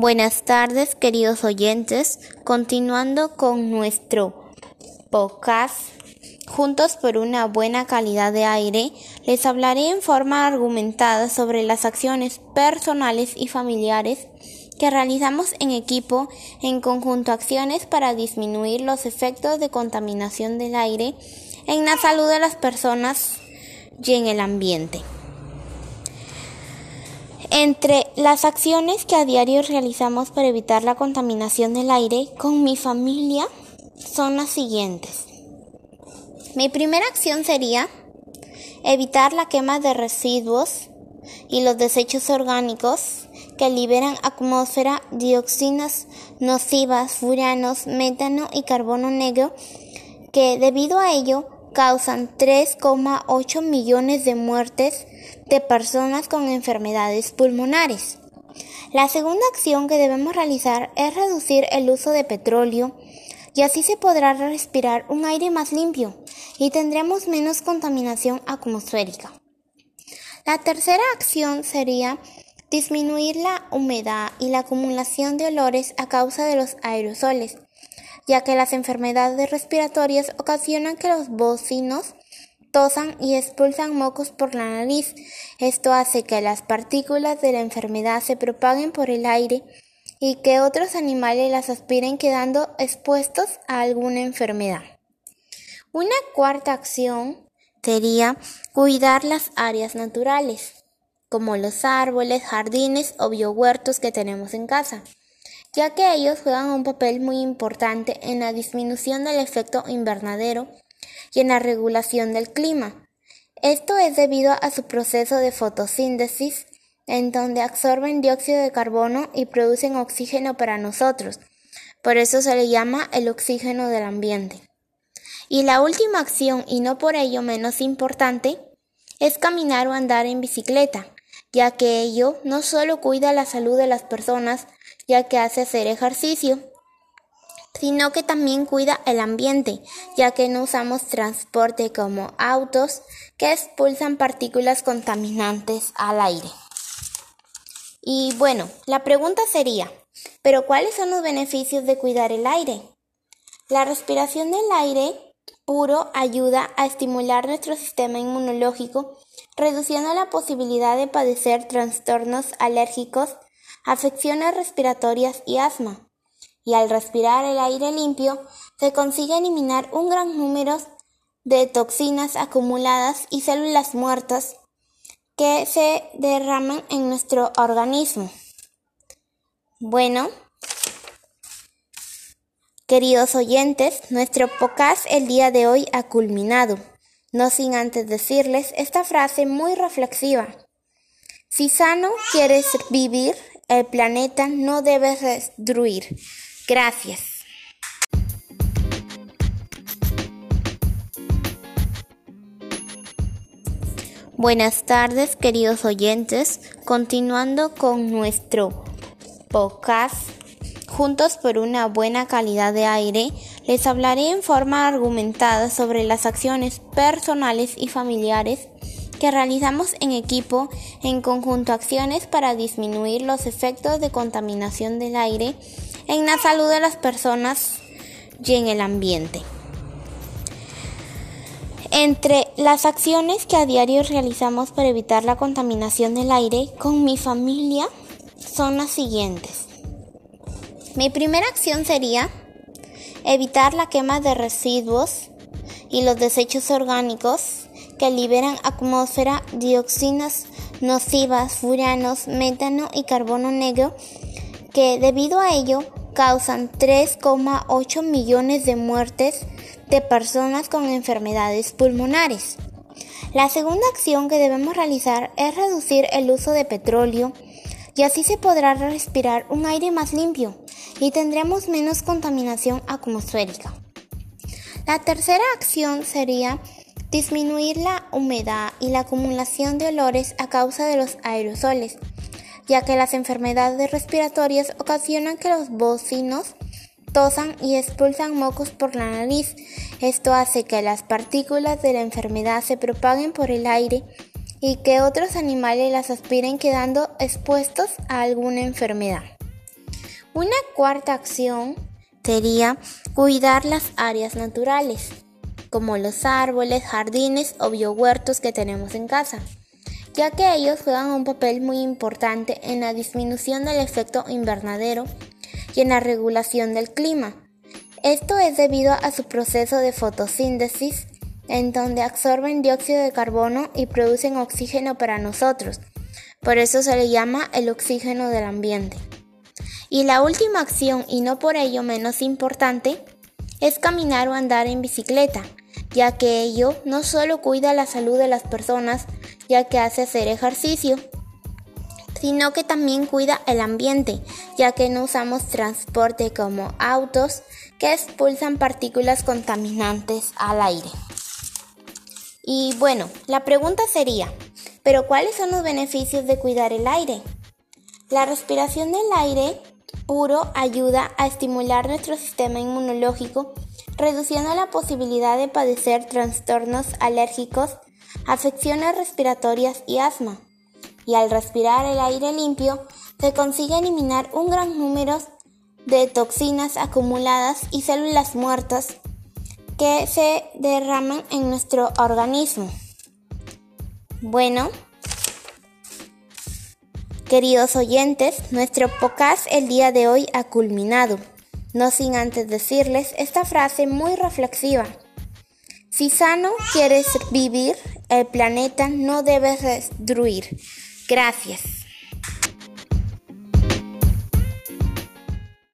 Buenas tardes, queridos oyentes. Continuando con nuestro podcast, Juntos por una buena calidad de aire, les hablaré en forma argumentada sobre las acciones personales y familiares que realizamos en equipo, en conjunto acciones para disminuir los efectos de contaminación del aire en la salud de las personas y en el ambiente. Entre las acciones que a diario realizamos para evitar la contaminación del aire con mi familia son las siguientes. Mi primera acción sería evitar la quema de residuos y los desechos orgánicos que liberan atmósfera, dioxinas nocivas, furanos, metano y carbono negro, que debido a ello causan 3,8 millones de muertes de personas con enfermedades pulmonares. La segunda acción que debemos realizar es reducir el uso de petróleo y así se podrá respirar un aire más limpio y tendremos menos contaminación atmosférica. La tercera acción sería disminuir la humedad y la acumulación de olores a causa de los aerosoles, ya que las enfermedades respiratorias ocasionan que los bocinos tosan y expulsan mocos por la nariz. Esto hace que las partículas de la enfermedad se propaguen por el aire y que otros animales las aspiren quedando expuestos a alguna enfermedad. Una cuarta acción sería cuidar las áreas naturales, como los árboles, jardines o biohuertos que tenemos en casa, ya que ellos juegan un papel muy importante en la disminución del efecto invernadero y en la regulación del clima. Esto es debido a su proceso de fotosíntesis, en donde absorben dióxido de carbono y producen oxígeno para nosotros. Por eso se le llama el oxígeno del ambiente. Y la última acción, y no por ello menos importante, es caminar o andar en bicicleta, ya que ello no solo cuida la salud de las personas, ya que hace hacer ejercicio, sino que también cuida el ambiente, ya que no usamos transporte como autos que expulsan partículas contaminantes al aire. Y bueno, la pregunta sería, ¿pero cuáles son los beneficios de cuidar el aire? La respiración del aire puro ayuda a estimular nuestro sistema inmunológico, reduciendo la posibilidad de padecer trastornos alérgicos, afecciones respiratorias y asma y al respirar el aire limpio se consigue eliminar un gran número de toxinas acumuladas y células muertas que se derraman en nuestro organismo. Bueno, queridos oyentes, nuestro podcast el día de hoy ha culminado, no sin antes decirles esta frase muy reflexiva. Si sano quieres vivir, el planeta no debes destruir. Gracias. Buenas tardes, queridos oyentes. Continuando con nuestro podcast, Juntos por una buena calidad de aire, les hablaré en forma argumentada sobre las acciones personales y familiares que realizamos en equipo, en conjunto acciones para disminuir los efectos de contaminación del aire en la salud de las personas y en el ambiente. Entre las acciones que a diario realizamos para evitar la contaminación del aire con mi familia son las siguientes. Mi primera acción sería evitar la quema de residuos y los desechos orgánicos que liberan atmósfera, dioxinas nocivas, furanos, metano y carbono negro, que debido a ello causan 3,8 millones de muertes de personas con enfermedades pulmonares. La segunda acción que debemos realizar es reducir el uso de petróleo y así se podrá respirar un aire más limpio y tendremos menos contaminación atmosférica. La tercera acción sería disminuir la humedad y la acumulación de olores a causa de los aerosoles ya que las enfermedades respiratorias ocasionan que los bocinos tosan y expulsan mocos por la nariz. Esto hace que las partículas de la enfermedad se propaguen por el aire y que otros animales las aspiren quedando expuestos a alguna enfermedad. Una cuarta acción sería cuidar las áreas naturales, como los árboles, jardines o biohuertos que tenemos en casa, ya que ellos juegan un papel muy importante en la disminución del efecto invernadero y en la regulación del clima. Esto es debido a su proceso de fotosíntesis, en donde absorben dióxido de carbono y producen oxígeno para nosotros. Por eso se le llama el oxígeno del ambiente. Y la última acción, y no por ello menos importante, es caminar o andar en bicicleta, ya que ello no solo cuida la salud de las personas, ya que hace hacer ejercicio, sino que también cuida el ambiente, ya que no usamos transporte como autos que expulsan partículas contaminantes al aire. Y bueno, la pregunta sería, ¿pero cuáles son los beneficios de cuidar el aire? La respiración del aire puro ayuda a estimular nuestro sistema inmunológico, reduciendo la posibilidad de padecer trastornos alérgicos, afecciones respiratorias y asma. Y al respirar el aire limpio, se consigue eliminar un gran número de toxinas acumuladas y células muertas que se derraman en nuestro organismo. Bueno, Queridos oyentes, nuestro podcast el día de hoy ha culminado, no sin antes decirles esta frase muy reflexiva. Si sano quieres vivir, el planeta no debes destruir. Gracias.